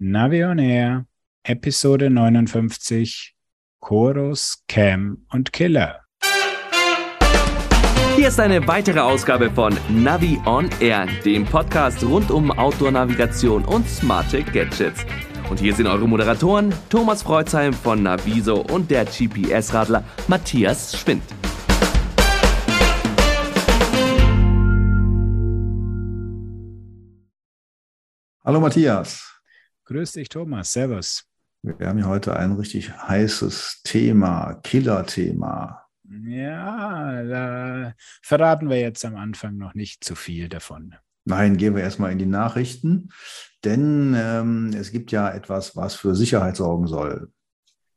Navi on Air, Episode 59, Chorus, Cam und Killer. Hier ist eine weitere Ausgabe von Navi on Air, dem Podcast rund um Outdoor-Navigation und smarte Gadgets. Und hier sind eure Moderatoren Thomas Freuzheim von Naviso und der GPS-Radler Matthias Schwind. Hallo Matthias. Grüß dich, Thomas. Servus. Wir haben hier heute ein richtig heißes Thema, Killer-Thema. Ja, da verraten wir jetzt am Anfang noch nicht zu viel davon. Nein, gehen wir erstmal in die Nachrichten, denn ähm, es gibt ja etwas, was für Sicherheit sorgen soll.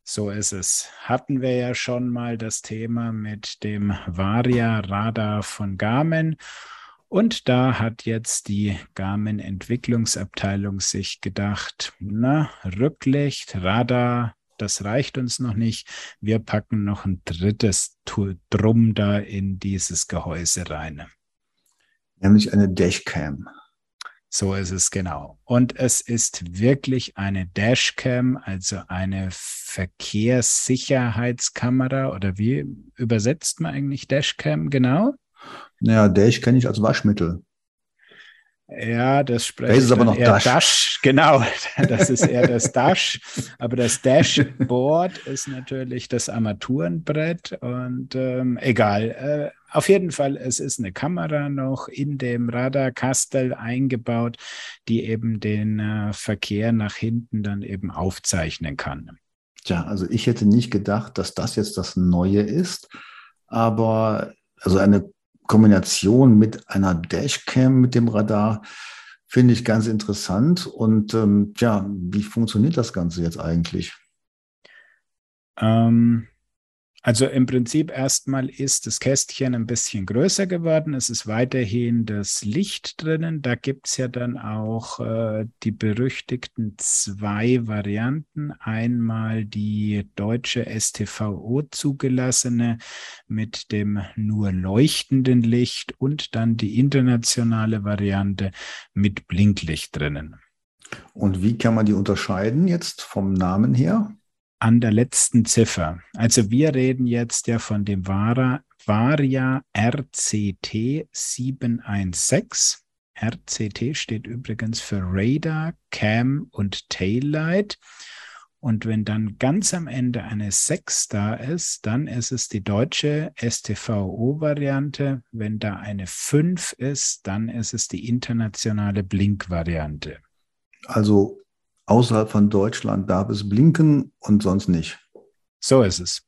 So ist es. Hatten wir ja schon mal das Thema mit dem Varia-Radar von Garmin. Und da hat jetzt die Garmin-Entwicklungsabteilung sich gedacht, na, Rücklicht, Radar, das reicht uns noch nicht. Wir packen noch ein drittes Drum da in dieses Gehäuse rein. Nämlich eine Dashcam. So ist es genau. Und es ist wirklich eine Dashcam, also eine Verkehrssicherheitskamera oder wie übersetzt man eigentlich Dashcam genau? Naja, Dash kenne ich als Waschmittel. Ja, das spreche das ist aber noch Dash. Dash. Genau, das ist eher das Dash. Aber das Dashboard ist natürlich das Armaturenbrett und ähm, egal. Äh, auf jeden Fall, es ist eine Kamera noch in dem Radarkastel eingebaut, die eben den äh, Verkehr nach hinten dann eben aufzeichnen kann. Tja, also ich hätte nicht gedacht, dass das jetzt das Neue ist, aber also eine Kombination mit einer Dashcam mit dem Radar finde ich ganz interessant. Und ähm, ja, wie funktioniert das Ganze jetzt eigentlich? Ähm, also im Prinzip erstmal ist das Kästchen ein bisschen größer geworden. Es ist weiterhin das Licht drinnen. Da gibt es ja dann auch äh, die berüchtigten zwei Varianten. Einmal die deutsche STVO zugelassene mit dem nur leuchtenden Licht und dann die internationale Variante mit Blinklicht drinnen. Und wie kann man die unterscheiden jetzt vom Namen her? An der letzten Ziffer. Also wir reden jetzt ja von dem Vara, Varia RCT 716. RCT steht übrigens für Radar, Cam und Taillight. Und wenn dann ganz am Ende eine 6 da ist, dann ist es die deutsche STVO-Variante. Wenn da eine 5 ist, dann ist es die internationale Blink-Variante. Also außerhalb von Deutschland darf es blinken und sonst nicht. So ist es.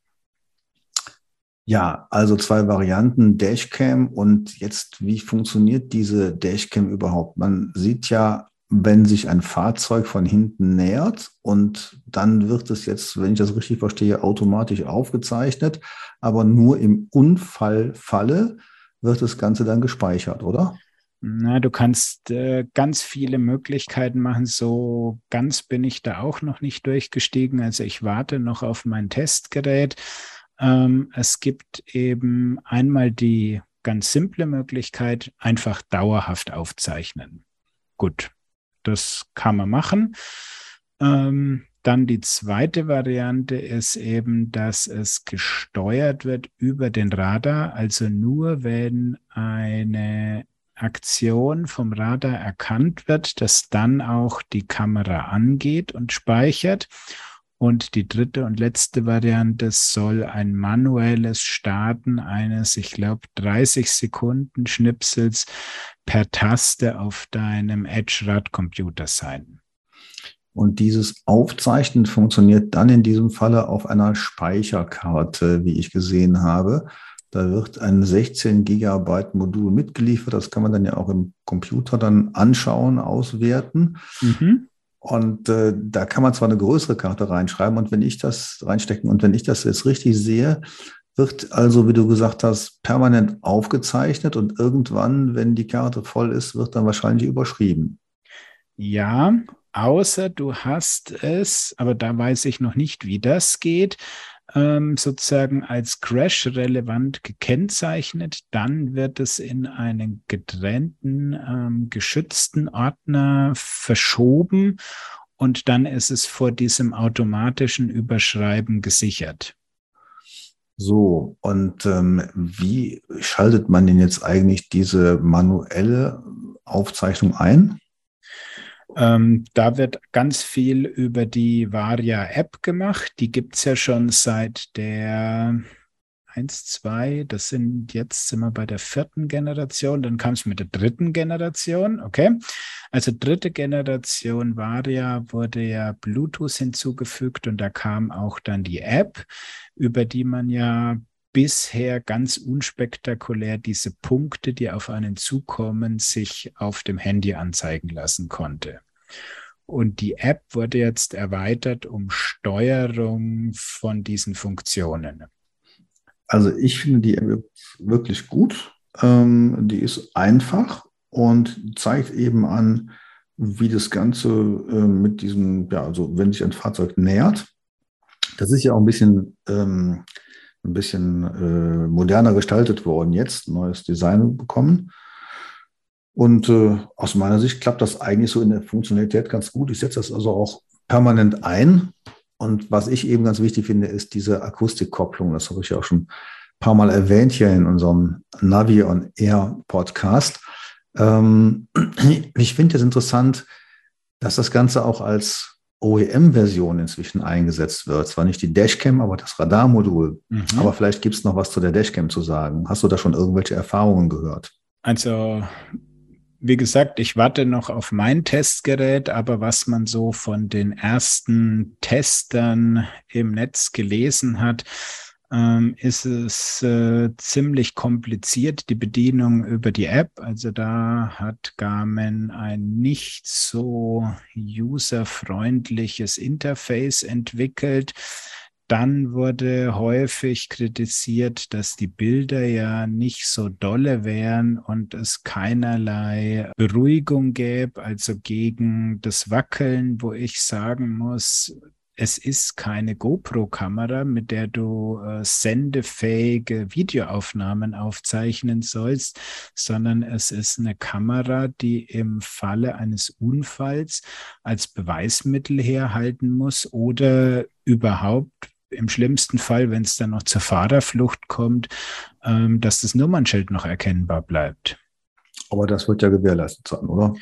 Ja, also zwei Varianten, Dashcam und jetzt, wie funktioniert diese Dashcam überhaupt? Man sieht ja, wenn sich ein Fahrzeug von hinten nähert und dann wird es jetzt, wenn ich das richtig verstehe, automatisch aufgezeichnet, aber nur im Unfallfalle wird das Ganze dann gespeichert, oder? Na, du kannst äh, ganz viele Möglichkeiten machen. So ganz bin ich da auch noch nicht durchgestiegen. Also ich warte noch auf mein Testgerät. Ähm, es gibt eben einmal die ganz simple Möglichkeit, einfach dauerhaft aufzeichnen. Gut, das kann man machen. Ähm, dann die zweite Variante ist eben, dass es gesteuert wird über den Radar. Also nur wenn eine Aktion vom Radar erkannt wird, dass dann auch die Kamera angeht und speichert. Und die dritte und letzte Variante soll ein manuelles Starten eines, ich glaube, 30 Sekunden Schnipsels per Taste auf deinem Edge-Radcomputer sein. Und dieses Aufzeichnen funktioniert dann in diesem Falle auf einer Speicherkarte, wie ich gesehen habe. Da wird ein 16 Gigabyte Modul mitgeliefert. Das kann man dann ja auch im Computer dann anschauen, auswerten. Mhm. Und äh, da kann man zwar eine größere Karte reinschreiben und wenn ich das reinstecken und wenn ich das jetzt richtig sehe, wird also, wie du gesagt hast, permanent aufgezeichnet und irgendwann, wenn die Karte voll ist, wird dann wahrscheinlich überschrieben. Ja, außer du hast es, aber da weiß ich noch nicht, wie das geht ähm, sozusagen als Crash-relevant gekennzeichnet, dann wird es in einen getrennten, ähm, geschützten Ordner verschoben und dann ist es vor diesem automatischen Überschreiben gesichert. So, und ähm, wie schaltet man denn jetzt eigentlich diese manuelle Aufzeichnung ein? Ähm, da wird ganz viel über die Varia-App gemacht. Die gibt es ja schon seit der 1, 2, das sind jetzt sind wir bei der vierten Generation, dann kam es mit der dritten Generation, okay. Also dritte Generation Varia wurde ja Bluetooth hinzugefügt und da kam auch dann die App, über die man ja bisher ganz unspektakulär diese Punkte, die auf einen zukommen, sich auf dem Handy anzeigen lassen konnte. Und die App wurde jetzt erweitert um Steuerung von diesen Funktionen. Also ich finde die App wirklich gut. Ähm, die ist einfach und zeigt eben an, wie das Ganze äh, mit diesem, ja, also wenn sich ein Fahrzeug nähert. Das ist ja auch ein bisschen, ähm, ein bisschen äh, moderner gestaltet worden jetzt, neues Design bekommen. Und äh, aus meiner Sicht klappt das eigentlich so in der Funktionalität ganz gut. Ich setze das also auch permanent ein. Und was ich eben ganz wichtig finde, ist diese Akustikkopplung. Das habe ich ja auch schon ein paar Mal erwähnt hier in unserem Navi on Air Podcast. Ähm, ich finde es interessant, dass das Ganze auch als OEM-Version inzwischen eingesetzt wird. Zwar nicht die Dashcam, aber das Radarmodul. Mhm. Aber vielleicht gibt es noch was zu der Dashcam zu sagen. Hast du da schon irgendwelche Erfahrungen gehört? Also wie gesagt, ich warte noch auf mein Testgerät, aber was man so von den ersten Testern im Netz gelesen hat, ähm, ist es äh, ziemlich kompliziert, die Bedienung über die App. Also da hat Garmin ein nicht so userfreundliches Interface entwickelt. Dann wurde häufig kritisiert, dass die Bilder ja nicht so dolle wären und es keinerlei Beruhigung gäbe, also gegen das Wackeln, wo ich sagen muss, es ist keine GoPro-Kamera, mit der du äh, sendefähige Videoaufnahmen aufzeichnen sollst, sondern es ist eine Kamera, die im Falle eines Unfalls als Beweismittel herhalten muss oder überhaupt im schlimmsten Fall, wenn es dann noch zur Fahrerflucht kommt, ähm, dass das Nummernschild noch erkennbar bleibt. Aber das wird ja gewährleistet sein, oder?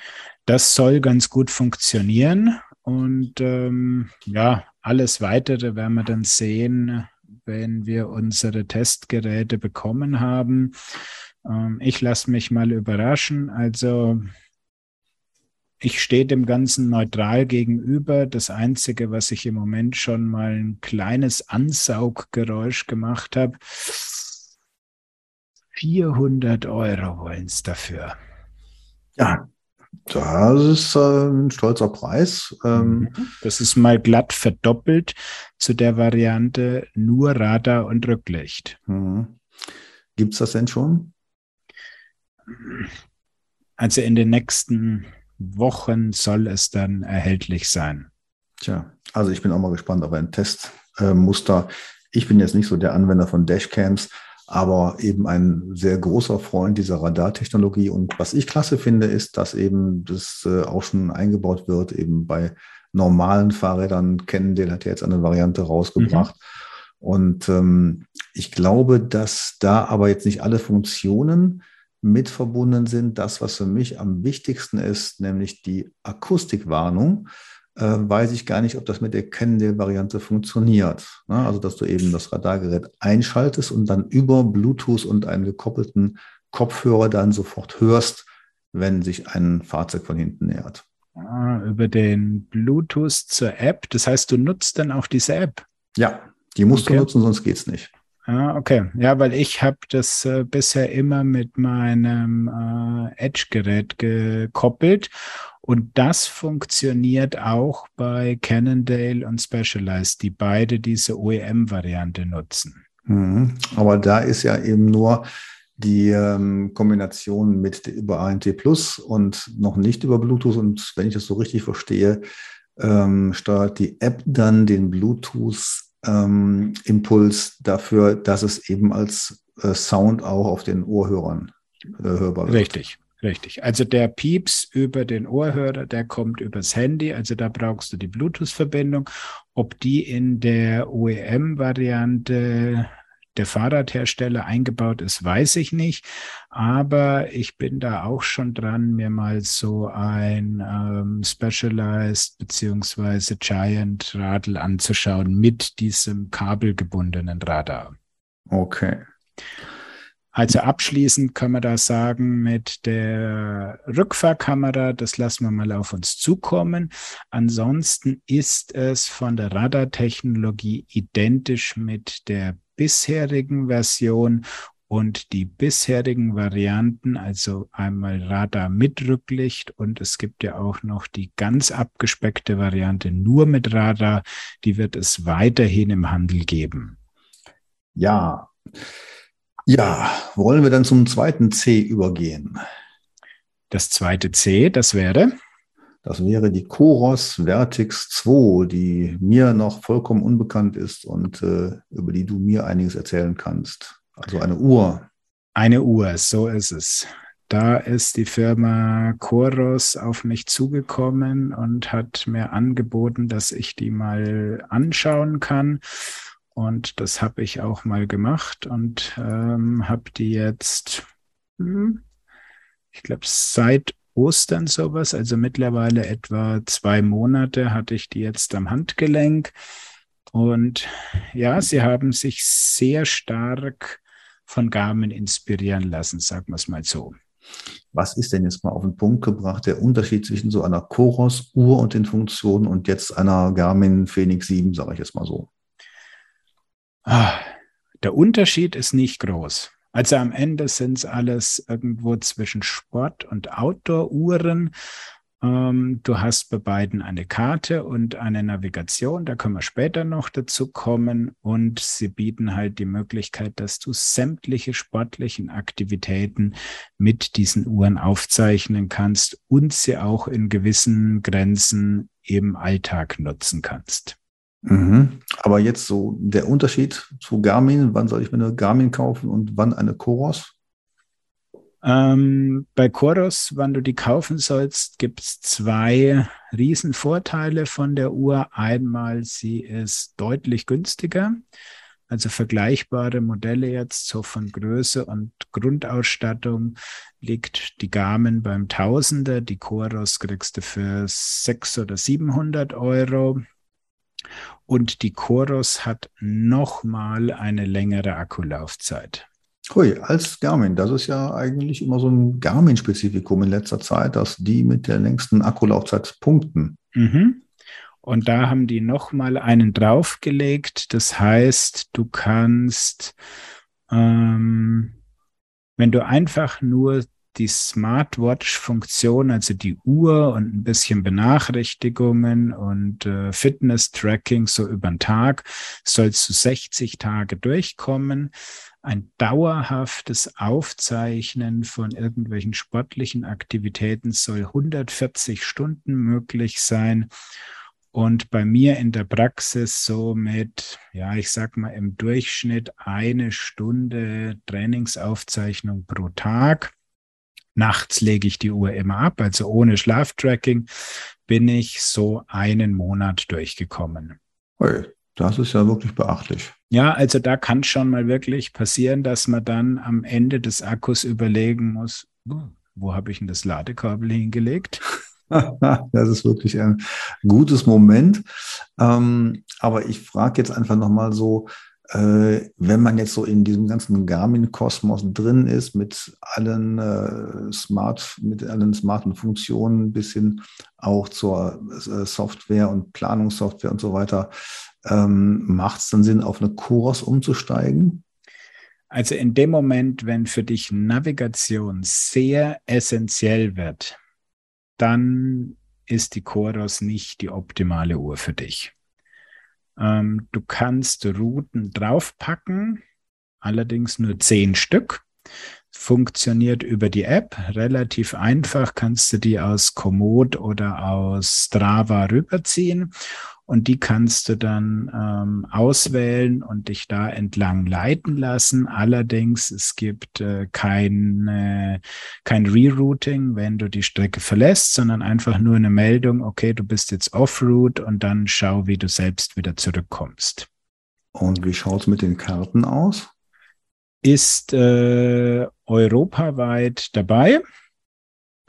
Das soll ganz gut funktionieren. Und ähm, ja, alles weitere werden wir dann sehen, wenn wir unsere Testgeräte bekommen haben. Ähm, ich lasse mich mal überraschen. Also ich stehe dem Ganzen neutral gegenüber. Das Einzige, was ich im Moment schon mal ein kleines Ansauggeräusch gemacht habe, 400 Euro wollen es dafür. Ja, das ist äh, ein stolzer Preis. Ähm, mhm. das ist mal glatt verdoppelt zu der Variante nur Radar und Rücklicht. Mhm. Gibt es das denn schon? Also in den nächsten Wochen soll es dann erhältlich sein. Tja, also ich bin auch mal gespannt auf ein Testmuster. Äh, ich bin jetzt nicht so der Anwender von Dashcams, aber eben ein sehr großer Freund dieser Radartechnologie. Und was ich klasse finde, ist, dass eben das äh, auch schon eingebaut wird, eben bei normalen Fahrrädern. Kennen den hat jetzt eine Variante rausgebracht. Mhm. Und ähm, ich glaube, dass da aber jetzt nicht alle Funktionen mit verbunden sind. Das, was für mich am wichtigsten ist, nämlich die Akustikwarnung, äh, weiß ich gar nicht, ob das mit der Cannondale-Variante funktioniert. Ne? Also, dass du eben das Radargerät einschaltest und dann über Bluetooth und einen gekoppelten Kopfhörer dann sofort hörst, wenn sich ein Fahrzeug von hinten nähert. Ah, über den Bluetooth zur App. Das heißt, du nutzt dann auch diese App? Ja, die musst okay. du nutzen, sonst geht es nicht. Ah, okay. Ja, weil ich habe das äh, bisher immer mit meinem äh, Edge-Gerät gekoppelt und das funktioniert auch bei Cannondale und Specialized, die beide diese OEM-Variante nutzen. Mhm. Aber da ist ja eben nur die ähm, Kombination mit über ANT Plus und noch nicht über Bluetooth. Und wenn ich das so richtig verstehe, ähm, steuert die App dann den Bluetooth ähm, Impuls dafür, dass es eben als äh, Sound auch auf den Ohrhörern äh, hörbar wird. Richtig, Richtig. Also der Pieps über den Ohrhörer, der kommt übers Handy. Also da brauchst du die Bluetooth-Verbindung. Ob die in der OEM-Variante der Fahrradhersteller eingebaut ist, weiß ich nicht. Aber ich bin da auch schon dran, mir mal so ein ähm, Specialized beziehungsweise Giant Radl anzuschauen mit diesem kabelgebundenen Radar. Okay. Also abschließend kann man da sagen, mit der Rückfahrkamera, das lassen wir mal auf uns zukommen. Ansonsten ist es von der Radartechnologie identisch mit der bisherigen Version und die bisherigen Varianten, also einmal Radar mit Rücklicht und es gibt ja auch noch die ganz abgespeckte Variante nur mit Radar, die wird es weiterhin im Handel geben. Ja. Ja, wollen wir dann zum zweiten C übergehen? Das zweite C, das wäre? Das wäre die Coros Vertix 2, die mir noch vollkommen unbekannt ist und äh, über die du mir einiges erzählen kannst. Also eine Uhr. Eine Uhr, so ist es. Da ist die Firma Coros auf mich zugekommen und hat mir angeboten, dass ich die mal anschauen kann. Und das habe ich auch mal gemacht und ähm, habe die jetzt, hm, ich glaube, seit Ostern sowas, also mittlerweile etwa zwei Monate hatte ich die jetzt am Handgelenk. Und ja, sie haben sich sehr stark von Garmin inspirieren lassen, sagen wir es mal so. Was ist denn jetzt mal auf den Punkt gebracht, der Unterschied zwischen so einer Coros-Uhr und den Funktionen und jetzt einer Garmin Phoenix 7, sage ich jetzt mal so? Ah, der Unterschied ist nicht groß. Also am Ende sind es alles irgendwo zwischen Sport- und Outdoor-Uhren. Ähm, du hast bei beiden eine Karte und eine Navigation, da können wir später noch dazu kommen. Und sie bieten halt die Möglichkeit, dass du sämtliche sportlichen Aktivitäten mit diesen Uhren aufzeichnen kannst und sie auch in gewissen Grenzen im Alltag nutzen kannst. Mhm. Aber jetzt so der Unterschied zu Garmin, wann soll ich mir eine Garmin kaufen und wann eine Coros? Ähm, bei Coros, wann du die kaufen sollst, gibt es zwei Riesenvorteile von der Uhr. Einmal, sie ist deutlich günstiger. Also vergleichbare Modelle jetzt so von Größe und Grundausstattung liegt die Garmin beim Tausender. Die Coros kriegst du für 600 oder 700 Euro. Und die Chorus hat nochmal eine längere Akkulaufzeit. Hui, als Garmin. Das ist ja eigentlich immer so ein Garmin-Spezifikum in letzter Zeit, dass die mit der längsten Akkulaufzeit punkten. Mhm. Und da haben die nochmal einen draufgelegt. Das heißt, du kannst, ähm, wenn du einfach nur die Smartwatch-Funktion, also die Uhr und ein bisschen Benachrichtigungen und äh, Fitness-Tracking so über den Tag, sollst du 60 Tage durchkommen. Ein dauerhaftes Aufzeichnen von irgendwelchen sportlichen Aktivitäten soll 140 Stunden möglich sein. Und bei mir in der Praxis so mit, ja, ich sag mal im Durchschnitt eine Stunde Trainingsaufzeichnung pro Tag. Nachts lege ich die Uhr immer ab, also ohne Schlaftracking bin ich so einen Monat durchgekommen. Hey, das ist ja wirklich beachtlich. Ja, also da kann schon mal wirklich passieren, dass man dann am Ende des Akkus überlegen muss, wo habe ich denn das Ladekabel hingelegt? das ist wirklich ein gutes Moment. Ähm, aber ich frage jetzt einfach nochmal so, wenn man jetzt so in diesem ganzen Garmin-Kosmos drin ist, mit allen äh, smart, mit allen smarten Funktionen bis hin auch zur äh, Software und Planungssoftware und so weiter, ähm, macht es dann Sinn, auf eine Chorus umzusteigen? Also in dem Moment, wenn für dich Navigation sehr essentiell wird, dann ist die Chorus nicht die optimale Uhr für dich. Ähm, du kannst Routen draufpacken, allerdings nur zehn Stück. Funktioniert über die App, relativ einfach, kannst du die aus Komoot oder aus Strava rüberziehen. Und die kannst du dann ähm, auswählen und dich da entlang leiten lassen. Allerdings, es gibt äh, kein, äh, kein Rerouting, wenn du die Strecke verlässt, sondern einfach nur eine Meldung, okay, du bist jetzt off-route und dann schau, wie du selbst wieder zurückkommst. Und wie schaut es mit den Karten aus? Ist äh, europaweit dabei.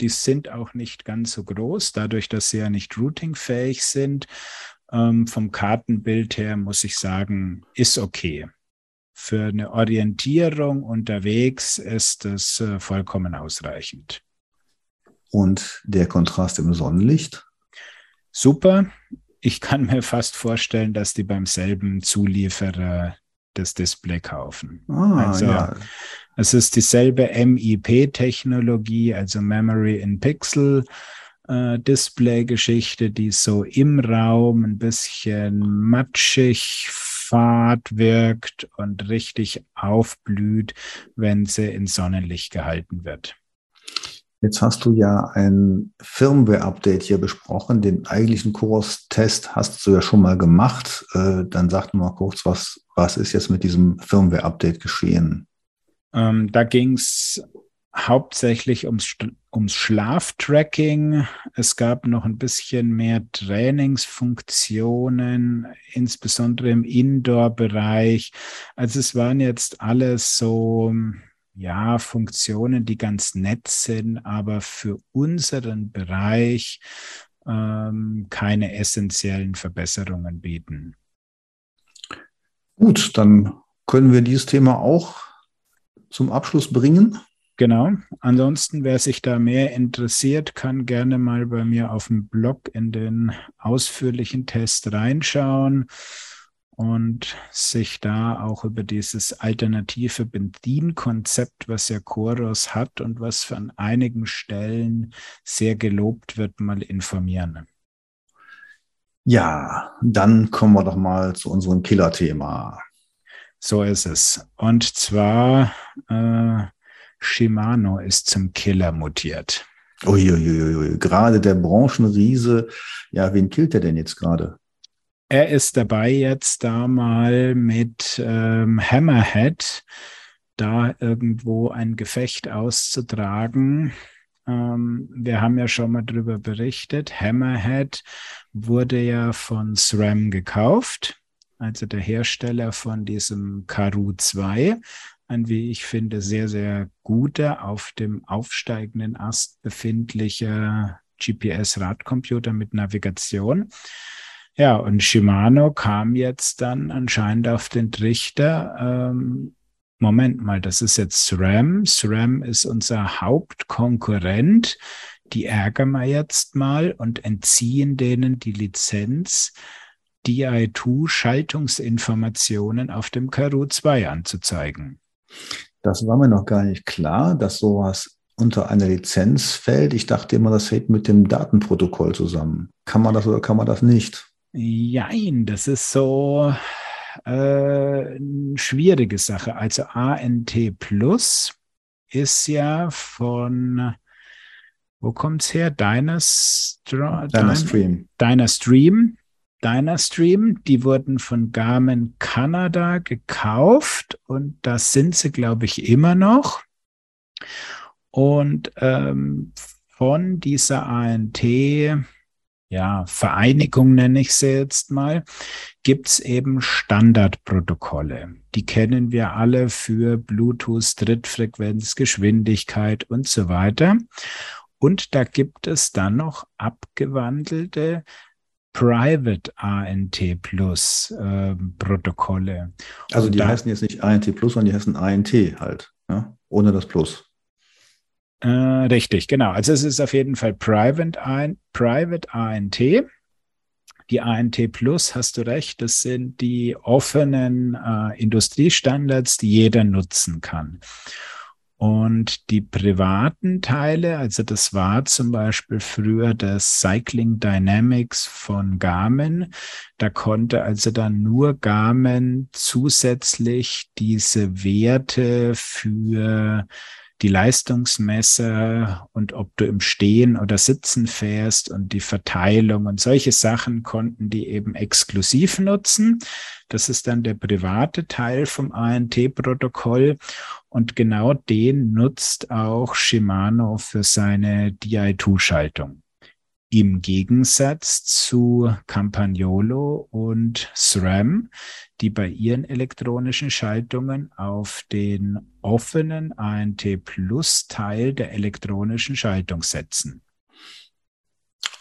Die sind auch nicht ganz so groß, dadurch, dass sie ja nicht routingfähig sind. Ähm, vom Kartenbild her muss ich sagen, ist okay. Für eine Orientierung unterwegs ist es äh, vollkommen ausreichend. Und der Kontrast im Sonnenlicht? Super. Ich kann mir fast vorstellen, dass die beim selben Zulieferer das Display kaufen. Ah, also ja. es ist dieselbe MIP-Technologie, also Memory in Pixel. Äh, Display-Geschichte, die so im Raum ein bisschen matschig, fad wirkt und richtig aufblüht, wenn sie in Sonnenlicht gehalten wird. Jetzt hast du ja ein Firmware-Update hier besprochen. Den eigentlichen Kurs-Test hast du ja schon mal gemacht. Äh, dann sag mal kurz, was, was ist jetzt mit diesem Firmware-Update geschehen? Ähm, da ging es hauptsächlich ums, ums Schlaftracking. Es gab noch ein bisschen mehr Trainingsfunktionen, insbesondere im Indoor-Bereich. Also es waren jetzt alles so ja, Funktionen, die ganz nett sind, aber für unseren Bereich ähm, keine essentiellen Verbesserungen bieten. Gut, dann können wir dieses Thema auch zum Abschluss bringen. Genau. Ansonsten, wer sich da mehr interessiert, kann gerne mal bei mir auf dem Blog in den ausführlichen Test reinschauen und sich da auch über dieses alternative Bedienkonzept, was ja Chorus hat und was von einigen Stellen sehr gelobt wird, mal informieren. Ja, dann kommen wir doch mal zu unserem Killer-Thema. So ist es. Und zwar äh, Shimano ist zum Killer mutiert. Uiuiui, gerade der Branchenriese, ja, wen killt er denn jetzt gerade? er ist dabei jetzt da mal mit ähm, Hammerhead da irgendwo ein Gefecht auszutragen. Ähm, wir haben ja schon mal darüber berichtet. Hammerhead wurde ja von SRAM gekauft, also der Hersteller von diesem Karu 2, ein, wie ich finde, sehr, sehr guter, auf dem aufsteigenden Ast befindlicher GPS-Radcomputer mit Navigation. Ja, und Shimano kam jetzt dann anscheinend auf den Trichter. Ähm, Moment mal, das ist jetzt SRAM. SRAM ist unser Hauptkonkurrent. Die ärgern wir jetzt mal und entziehen denen die Lizenz, DI2 Schaltungsinformationen auf dem Karu 2 anzuzeigen. Das war mir noch gar nicht klar, dass sowas unter eine Lizenz fällt. Ich dachte immer, das hängt mit dem Datenprotokoll zusammen. Kann man das oder kann man das nicht? Jein, das ist so äh, eine schwierige Sache. Also ANT Plus ist ja von, wo kommt es her? Dynastra Dynastream. Dynastream. Dynastream, die wurden von Garmin Kanada gekauft und das sind sie, glaube ich, immer noch. Und ähm, von dieser ANT ja, Vereinigung nenne ich sie jetzt mal, gibt es eben Standardprotokolle. Die kennen wir alle für Bluetooth, Drittfrequenz, Geschwindigkeit und so weiter. Und da gibt es dann noch abgewandelte Private ANT Plus äh, Protokolle. Also die da, heißen jetzt nicht ANT Plus, sondern die heißen ANT halt, ja? ohne das Plus. Äh, richtig, genau. Also es ist auf jeden Fall Private, Private ANT. Die ANT Plus, hast du recht, das sind die offenen äh, Industriestandards, die jeder nutzen kann. Und die privaten Teile, also das war zum Beispiel früher das Cycling Dynamics von Garmin. Da konnte also dann nur Garmin zusätzlich diese Werte für die Leistungsmesser und ob du im Stehen oder Sitzen fährst und die Verteilung und solche Sachen konnten die eben exklusiv nutzen. Das ist dann der private Teil vom ANT-Protokoll. Und genau den nutzt auch Shimano für seine DI2-Schaltung. Im Gegensatz zu Campagnolo und SRAM, die bei ihren elektronischen Schaltungen auf den offenen ANT Plus Teil der elektronischen Schaltung setzen.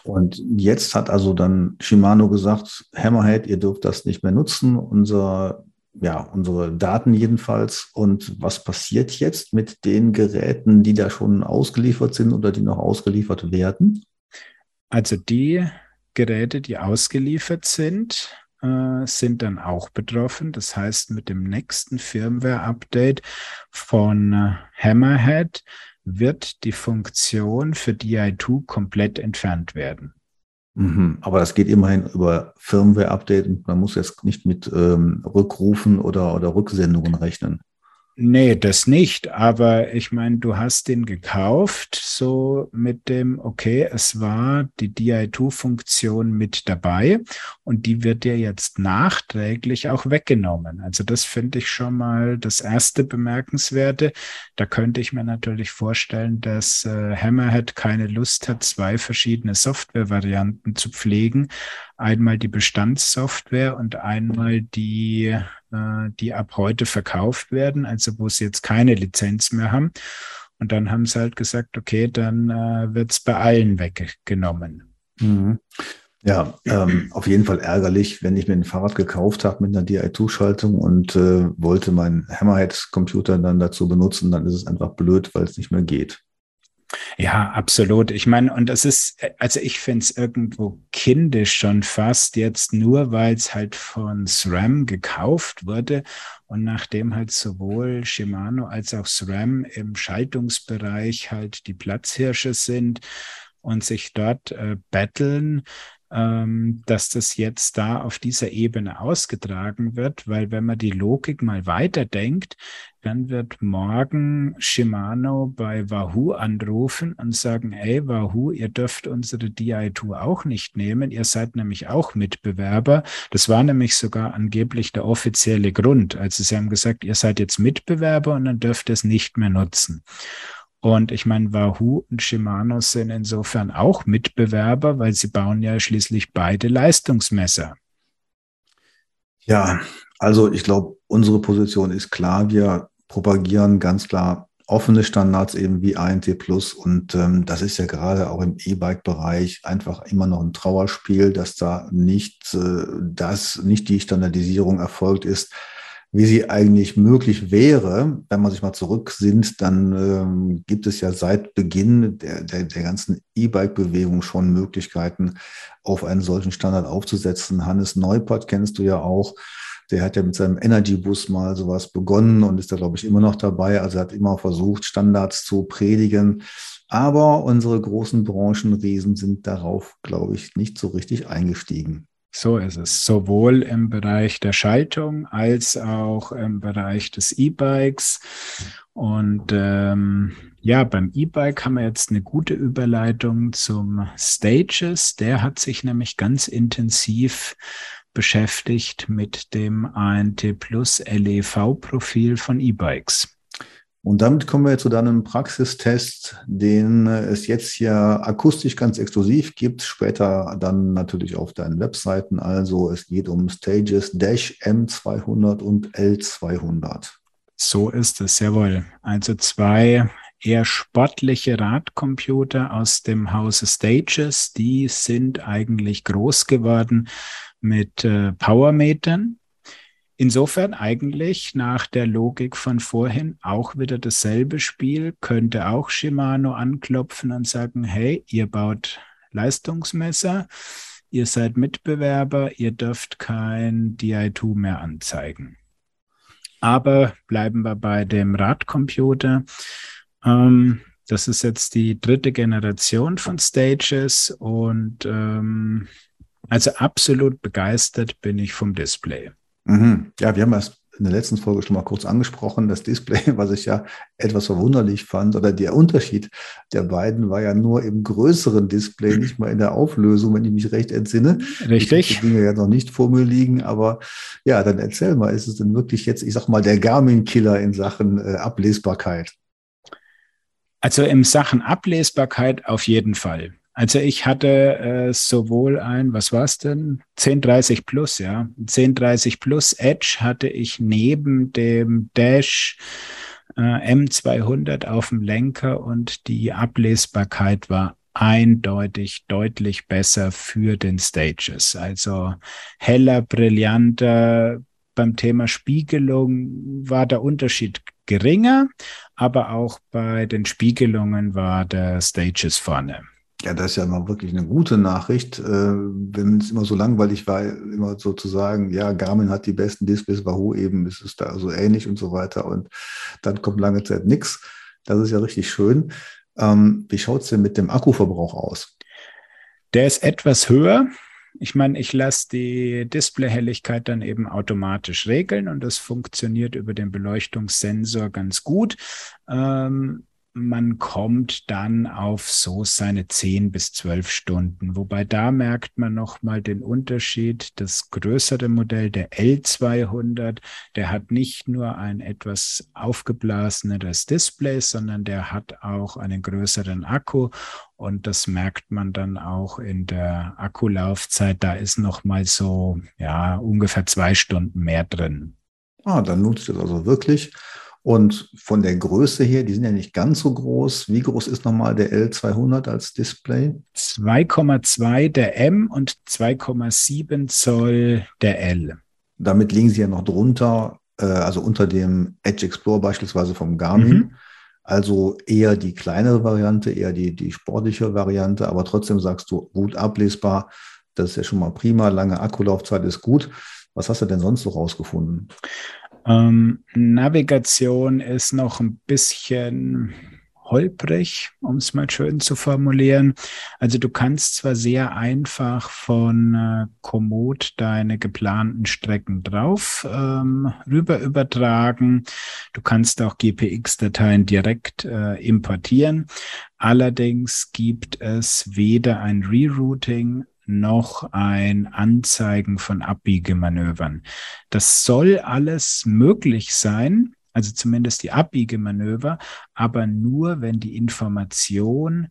Und jetzt hat also dann Shimano gesagt, Hammerhead, ihr dürft das nicht mehr nutzen, unser, ja, unsere Daten jedenfalls. Und was passiert jetzt mit den Geräten, die da schon ausgeliefert sind oder die noch ausgeliefert werden? Also die Geräte, die ausgeliefert sind, äh, sind dann auch betroffen. Das heißt, mit dem nächsten Firmware-Update von äh, Hammerhead wird die Funktion für DI2 komplett entfernt werden. Mhm, aber das geht immerhin über Firmware-Update und man muss jetzt nicht mit ähm, Rückrufen oder, oder Rücksendungen rechnen. Nee, das nicht. Aber ich meine, du hast den gekauft, so mit dem, okay, es war die DI2-Funktion mit dabei und die wird dir jetzt nachträglich auch weggenommen. Also das finde ich schon mal das erste Bemerkenswerte. Da könnte ich mir natürlich vorstellen, dass äh, Hammerhead keine Lust hat, zwei verschiedene Software-Varianten zu pflegen. Einmal die Bestandssoftware und einmal die äh, die ab heute verkauft werden, also wo sie jetzt keine Lizenz mehr haben. Und dann haben sie halt gesagt, okay, dann äh, wird es bei allen weggenommen. Mhm. Ja, ähm, auf jeden Fall ärgerlich, wenn ich mir ein Fahrrad gekauft habe mit einer DI2-Schaltung und äh, wollte meinen Hammerhead-Computer dann dazu benutzen, dann ist es einfach blöd, weil es nicht mehr geht. Ja, absolut. Ich meine, und das ist, also ich finde es irgendwo kindisch schon fast jetzt nur, weil es halt von SRAM gekauft wurde und nachdem halt sowohl Shimano als auch SRAM im Schaltungsbereich halt die Platzhirsche sind und sich dort äh, battlen, ähm, dass das jetzt da auf dieser Ebene ausgetragen wird, weil wenn man die Logik mal weiterdenkt, dann wird morgen Shimano bei Wahoo anrufen und sagen, hey Wahoo, ihr dürft unsere DI2 auch nicht nehmen, ihr seid nämlich auch Mitbewerber. Das war nämlich sogar angeblich der offizielle Grund. Also sie haben gesagt, ihr seid jetzt Mitbewerber und dann dürft ihr es nicht mehr nutzen. Und ich meine, Wahoo und Shimano sind insofern auch Mitbewerber, weil sie bauen ja schließlich beide Leistungsmesser. Ja, also ich glaube, unsere Position ist klar. Wir propagieren ganz klar offene Standards eben wie ANT Plus. Und ähm, das ist ja gerade auch im E-Bike-Bereich einfach immer noch ein Trauerspiel, dass da nicht, äh, das, nicht die Standardisierung erfolgt ist, wie sie eigentlich möglich wäre. Wenn man sich mal zurücksinnt, dann ähm, gibt es ja seit Beginn der, der, der ganzen E-Bike-Bewegung schon Möglichkeiten, auf einen solchen Standard aufzusetzen. Hannes Neupert kennst du ja auch. Der hat ja mit seinem Energy Bus mal sowas begonnen und ist da, glaube ich, immer noch dabei. Also hat immer versucht, Standards zu predigen. Aber unsere großen Branchenriesen sind darauf, glaube ich, nicht so richtig eingestiegen. So ist es. Sowohl im Bereich der Schaltung als auch im Bereich des E-Bikes. Und ähm, ja, beim E-Bike haben wir jetzt eine gute Überleitung zum Stages. Der hat sich nämlich ganz intensiv beschäftigt mit dem ANT Plus LEV-Profil von E-Bikes. Und damit kommen wir zu deinem Praxistest, den es jetzt hier akustisch ganz exklusiv gibt, später dann natürlich auf deinen Webseiten. Also es geht um Stages Dash M200 und L200. So ist es, jawohl. Also zwei eher sportliche Radcomputer aus dem Hause Stages, die sind eigentlich groß geworden mit äh, Powermetern Insofern eigentlich nach der Logik von vorhin auch wieder dasselbe Spiel, könnte auch Shimano anklopfen und sagen, hey, ihr baut Leistungsmesser, ihr seid Mitbewerber, ihr dürft kein DI2 mehr anzeigen. Aber bleiben wir bei dem Radcomputer. Ähm, das ist jetzt die dritte Generation von Stages und ähm, also absolut begeistert bin ich vom Display. Mhm. Ja, wir haben das in der letzten Folge schon mal kurz angesprochen, das Display, was ich ja etwas verwunderlich fand, oder der Unterschied der beiden war ja nur im größeren Display, nicht mal in der Auflösung, wenn ich mich recht entsinne. Richtig. Ich die Dinge ja noch nicht vor mir liegen, aber ja, dann erzähl mal, ist es denn wirklich jetzt, ich sag mal, der Garmin-Killer in Sachen äh, Ablesbarkeit? Also in Sachen Ablesbarkeit auf jeden Fall. Also ich hatte äh, sowohl ein, was war es denn? 1030 Plus, ja. 1030 Plus Edge hatte ich neben dem Dash äh, M200 auf dem Lenker und die Ablesbarkeit war eindeutig deutlich besser für den Stages. Also heller, brillanter. Beim Thema Spiegelung war der Unterschied geringer, aber auch bei den Spiegelungen war der Stages vorne. Ja, das ist ja mal wirklich eine gute Nachricht. Äh, wenn es immer so langweilig war, immer sozusagen, ja, Garmin hat die besten Displays, Wahoo eben ist es da so ähnlich und so weiter. Und dann kommt lange Zeit nichts. Das ist ja richtig schön. Ähm, wie schaut es denn mit dem Akkuverbrauch aus? Der ist etwas höher. Ich meine, ich lasse die Displayhelligkeit dann eben automatisch regeln und das funktioniert über den Beleuchtungssensor ganz gut. Ähm, man kommt dann auf so seine zehn bis zwölf Stunden. Wobei da merkt man nochmal den Unterschied. Das größere Modell, der L200, der hat nicht nur ein etwas aufgeblaseneres Display, sondern der hat auch einen größeren Akku. Und das merkt man dann auch in der Akkulaufzeit. Da ist nochmal so, ja, ungefähr zwei Stunden mehr drin. Ah, dann nutzt es also wirklich. Und von der Größe her, die sind ja nicht ganz so groß. Wie groß ist nochmal der L200 als Display? 2,2 der M und 2,7 Zoll der L. Damit liegen sie ja noch drunter, äh, also unter dem Edge Explorer beispielsweise vom Garmin. Mhm. Also eher die kleinere Variante, eher die, die sportliche Variante, aber trotzdem sagst du gut ablesbar. Das ist ja schon mal prima. Lange Akkulaufzeit ist gut. Was hast du denn sonst so rausgefunden? Ähm, Navigation ist noch ein bisschen holprig, um es mal schön zu formulieren. Also du kannst zwar sehr einfach von äh, Komoot deine geplanten Strecken drauf ähm, rüber übertragen. Du kannst auch GPX-Dateien direkt äh, importieren. Allerdings gibt es weder ein Rerouting noch ein Anzeigen von Abbiegemanövern. Das soll alles möglich sein, also zumindest die Abbiegemanöver, aber nur, wenn die Information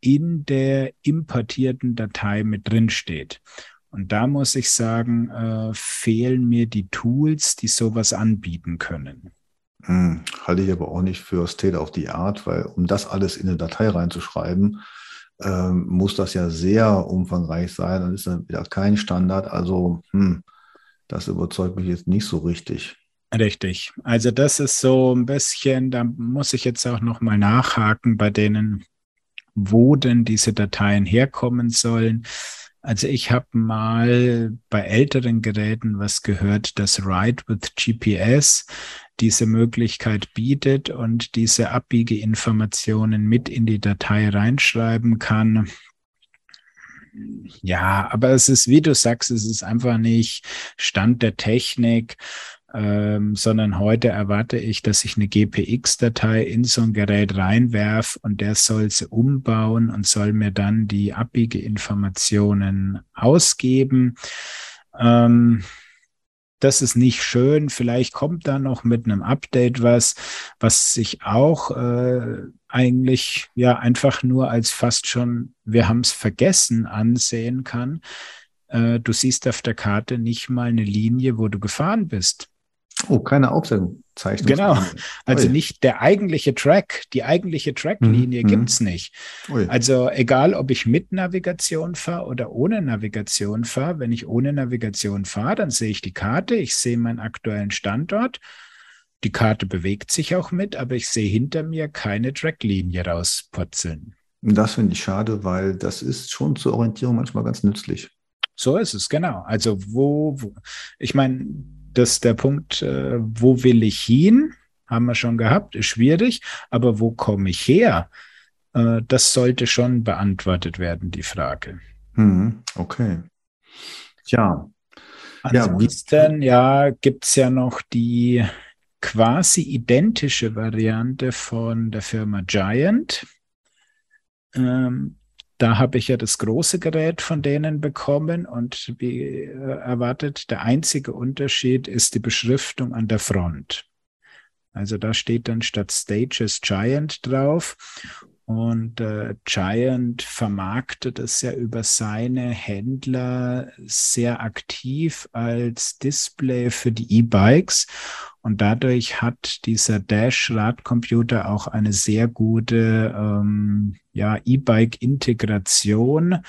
in der importierten Datei mit drin steht. Und da muss ich sagen, äh, fehlen mir die Tools, die sowas anbieten können. Hm, halte ich aber auch nicht für State of the Art, weil um das alles in eine Datei reinzuschreiben, ähm, muss das ja sehr umfangreich sein und ist dann wieder kein Standard. Also, hm, das überzeugt mich jetzt nicht so richtig. Richtig. Also das ist so ein bisschen, da muss ich jetzt auch nochmal nachhaken bei denen, wo denn diese Dateien herkommen sollen. Also ich habe mal bei älteren Geräten was gehört, dass Ride with GPS diese Möglichkeit bietet und diese Abbiegeinformationen mit in die Datei reinschreiben kann. Ja, aber es ist, wie du sagst, es ist einfach nicht Stand der Technik, ähm, sondern heute erwarte ich, dass ich eine GPX-Datei in so ein Gerät reinwerf und der soll sie umbauen und soll mir dann die Abbiegeinformationen ausgeben. Ähm, das ist nicht schön. Vielleicht kommt da noch mit einem Update was, was sich auch äh, eigentlich ja einfach nur als fast schon, wir haben es vergessen ansehen kann. Äh, du siehst auf der Karte nicht mal eine Linie, wo du gefahren bist. Oh, keine Aufzeichnung. Genau. Also nicht der eigentliche Track, die eigentliche Tracklinie mhm. gibt's nicht. Ui. Also egal, ob ich mit Navigation fahre oder ohne Navigation fahre, wenn ich ohne Navigation fahre, dann sehe ich die Karte, ich sehe meinen aktuellen Standort. Die Karte bewegt sich auch mit, aber ich sehe hinter mir keine Tracklinie rausputzeln. Das finde ich schade, weil das ist schon zur Orientierung manchmal ganz nützlich. So ist es, genau. Also wo, wo ich meine, das der Punkt, äh, wo will ich hin? Haben wir schon gehabt, ist schwierig, aber wo komme ich her? Äh, das sollte schon beantwortet werden, die Frage. Hm, okay. Tja, Ansonsten, ja, ja gibt es ja noch die quasi identische Variante von der Firma Giant. Ähm, da habe ich ja das große Gerät von denen bekommen und wie äh, erwartet, der einzige Unterschied ist die Beschriftung an der Front. Also da steht dann statt Stages Giant drauf und äh, Giant vermarktet es ja über seine Händler sehr aktiv als Display für die E-Bikes. Und dadurch hat dieser Dash-Radcomputer auch eine sehr gute ähm, ja, E-Bike-Integration.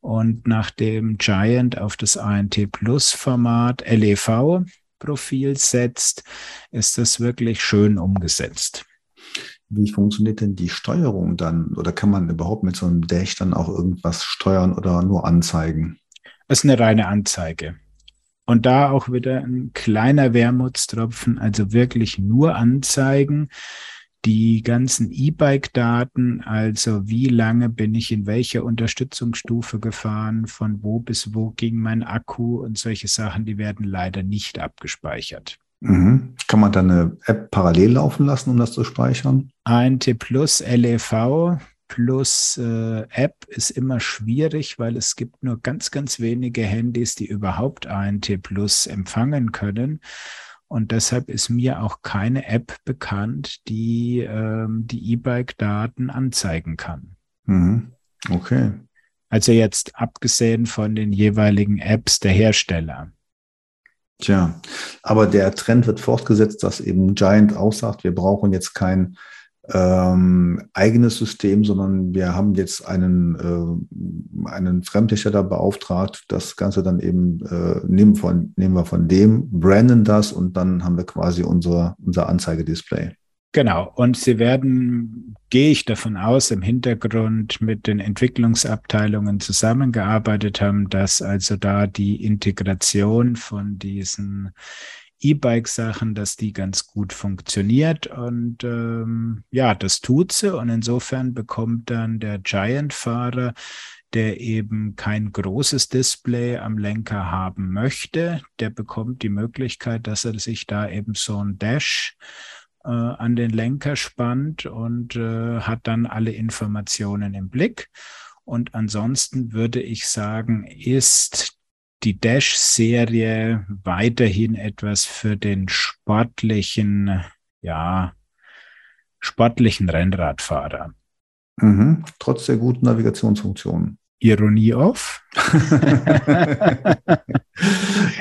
Und nachdem Giant auf das ANT Plus Format LEV Profil setzt, ist das wirklich schön umgesetzt. Wie funktioniert denn die Steuerung dann? Oder kann man überhaupt mit so einem Dash dann auch irgendwas steuern oder nur anzeigen? Es ist eine reine Anzeige. Und da auch wieder ein kleiner Wermutstropfen, also wirklich nur anzeigen. Die ganzen E-Bike-Daten, also wie lange bin ich in welcher Unterstützungsstufe gefahren, von wo bis wo ging mein Akku und solche Sachen, die werden leider nicht abgespeichert. Mhm. Kann man dann eine App parallel laufen lassen, um das zu speichern? ANT Plus LEV plus äh, App ist immer schwierig, weil es gibt nur ganz, ganz wenige Handys, die überhaupt ANT Plus empfangen können. Und deshalb ist mir auch keine App bekannt, die ähm, die E-Bike-Daten anzeigen kann. Mhm. Okay. Also jetzt abgesehen von den jeweiligen Apps der Hersteller. Tja, aber der Trend wird fortgesetzt, dass eben Giant auch sagt, wir brauchen jetzt kein ähm, eigenes System, sondern wir haben jetzt einen, äh, einen Fremdhersteller beauftragt, das Ganze dann eben äh, nehmen, von, nehmen wir von dem, branden das und dann haben wir quasi unser, unser Anzeigedisplay. Genau, und sie werden, gehe ich davon aus, im Hintergrund mit den Entwicklungsabteilungen zusammengearbeitet haben, dass also da die Integration von diesen E-Bike-Sachen, dass die ganz gut funktioniert. Und ähm, ja, das tut sie. Und insofern bekommt dann der Giant-Fahrer, der eben kein großes Display am Lenker haben möchte, der bekommt die Möglichkeit, dass er sich da eben so ein Dash an den Lenker spannt und äh, hat dann alle Informationen im Blick. Und ansonsten würde ich sagen, ist die Dash-Serie weiterhin etwas für den sportlichen, ja, sportlichen Rennradfahrer. Mhm. Trotz der guten Navigationsfunktionen. Ironie auf.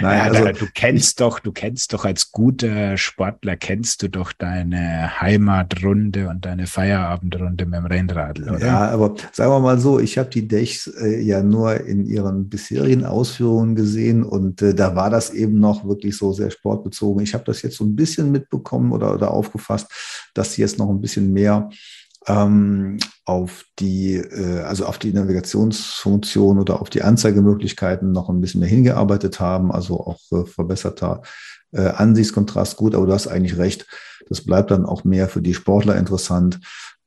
Nein, also, du kennst doch, du kennst doch als guter Sportler, kennst du doch deine Heimatrunde und deine Feierabendrunde mit dem Rennradl, oder? Ja, aber sagen wir mal so, ich habe die Dechs äh, ja nur in ihren bisherigen Ausführungen gesehen und äh, da war das eben noch wirklich so sehr sportbezogen. Ich habe das jetzt so ein bisschen mitbekommen oder, oder aufgefasst, dass sie jetzt noch ein bisschen mehr ähm, auf die, äh, also auf die Navigationsfunktion oder auf die Anzeigemöglichkeiten noch ein bisschen mehr hingearbeitet haben, also auch äh, verbesserter äh, Ansichtskontrast gut, aber du hast eigentlich recht, das bleibt dann auch mehr für die Sportler interessant.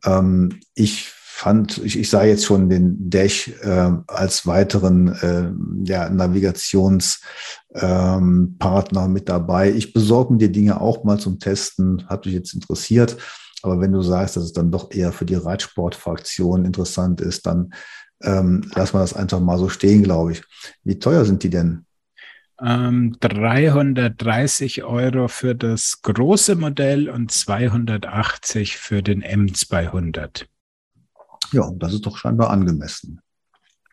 Ähm, ich fand, ich, ich sah jetzt schon den Dash äh, als weiteren äh, ja, Navigationspartner ähm, mit dabei. Ich besorge mir die Dinge auch mal zum Testen, hat mich jetzt interessiert. Aber wenn du sagst, dass es dann doch eher für die Reitsportfraktion interessant ist, dann ähm, lass mal das einfach mal so stehen, glaube ich. Wie teuer sind die denn? Ähm, 330 Euro für das große Modell und 280 für den M200. Ja, das ist doch scheinbar angemessen.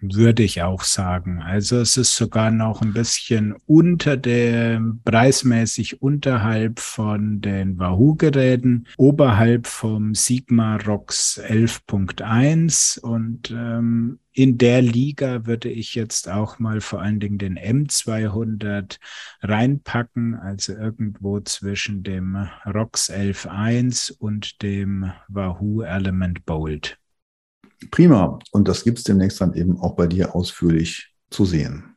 Würde ich auch sagen. Also es ist sogar noch ein bisschen unter dem, preismäßig unterhalb von den Wahoo-Geräten, oberhalb vom Sigma ROX 11.1 und ähm, in der Liga würde ich jetzt auch mal vor allen Dingen den M200 reinpacken, also irgendwo zwischen dem ROX 11.1 und dem Wahoo Element Bold. Prima. Und das gibt es demnächst dann eben auch bei dir ausführlich zu sehen.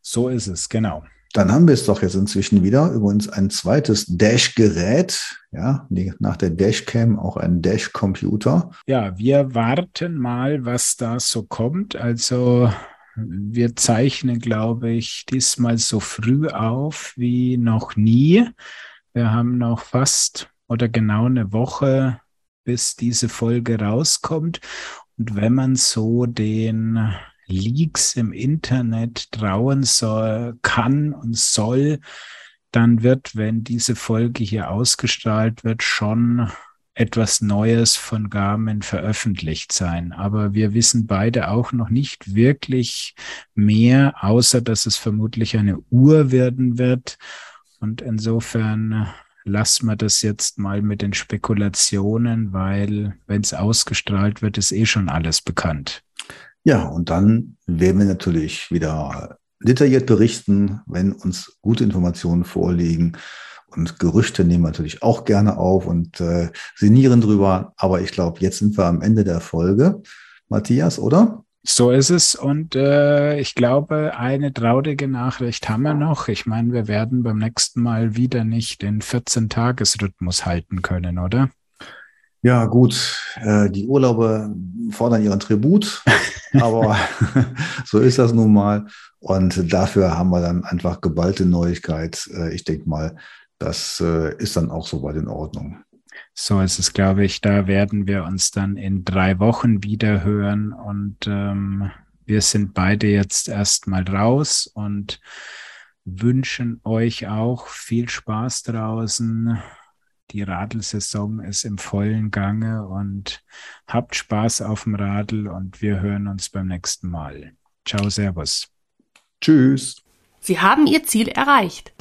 So ist es, genau. Dann haben wir es doch jetzt inzwischen wieder. Übrigens ein zweites Dash-Gerät. Ja, nach der Dashcam auch ein Dash-Computer. Ja, wir warten mal, was da so kommt. Also wir zeichnen, glaube ich, diesmal so früh auf wie noch nie. Wir haben noch fast oder genau eine Woche, bis diese Folge rauskommt. Und wenn man so den Leaks im Internet trauen soll, kann und soll, dann wird, wenn diese Folge hier ausgestrahlt wird, schon etwas Neues von Garmin veröffentlicht sein. Aber wir wissen beide auch noch nicht wirklich mehr, außer dass es vermutlich eine Uhr werden wird. Und insofern lassen wir das jetzt mal mit den Spekulationen, weil wenn es ausgestrahlt wird, ist eh schon alles bekannt. Ja, und dann werden wir natürlich wieder detailliert berichten, wenn uns gute Informationen vorliegen. Und Gerüchte nehmen wir natürlich auch gerne auf und äh, sinnieren drüber. Aber ich glaube, jetzt sind wir am Ende der Folge. Matthias, oder? So ist es. Und äh, ich glaube, eine traurige Nachricht haben wir noch. Ich meine, wir werden beim nächsten Mal wieder nicht den 14-Tages-Rhythmus halten können, oder? Ja, gut, äh, die Urlaube fordern ihren Tribut, aber so ist das nun mal. Und dafür haben wir dann einfach geballte Neuigkeit. Äh, ich denke mal, das äh, ist dann auch soweit in Ordnung. So ist es, glaube ich. Da werden wir uns dann in drei Wochen wieder hören und ähm, wir sind beide jetzt erstmal raus und wünschen euch auch viel Spaß draußen die Radlsaison ist im vollen Gange und habt Spaß auf dem Radl und wir hören uns beim nächsten Mal. Ciao, Servus. Tschüss. Sie haben Ihr Ziel erreicht.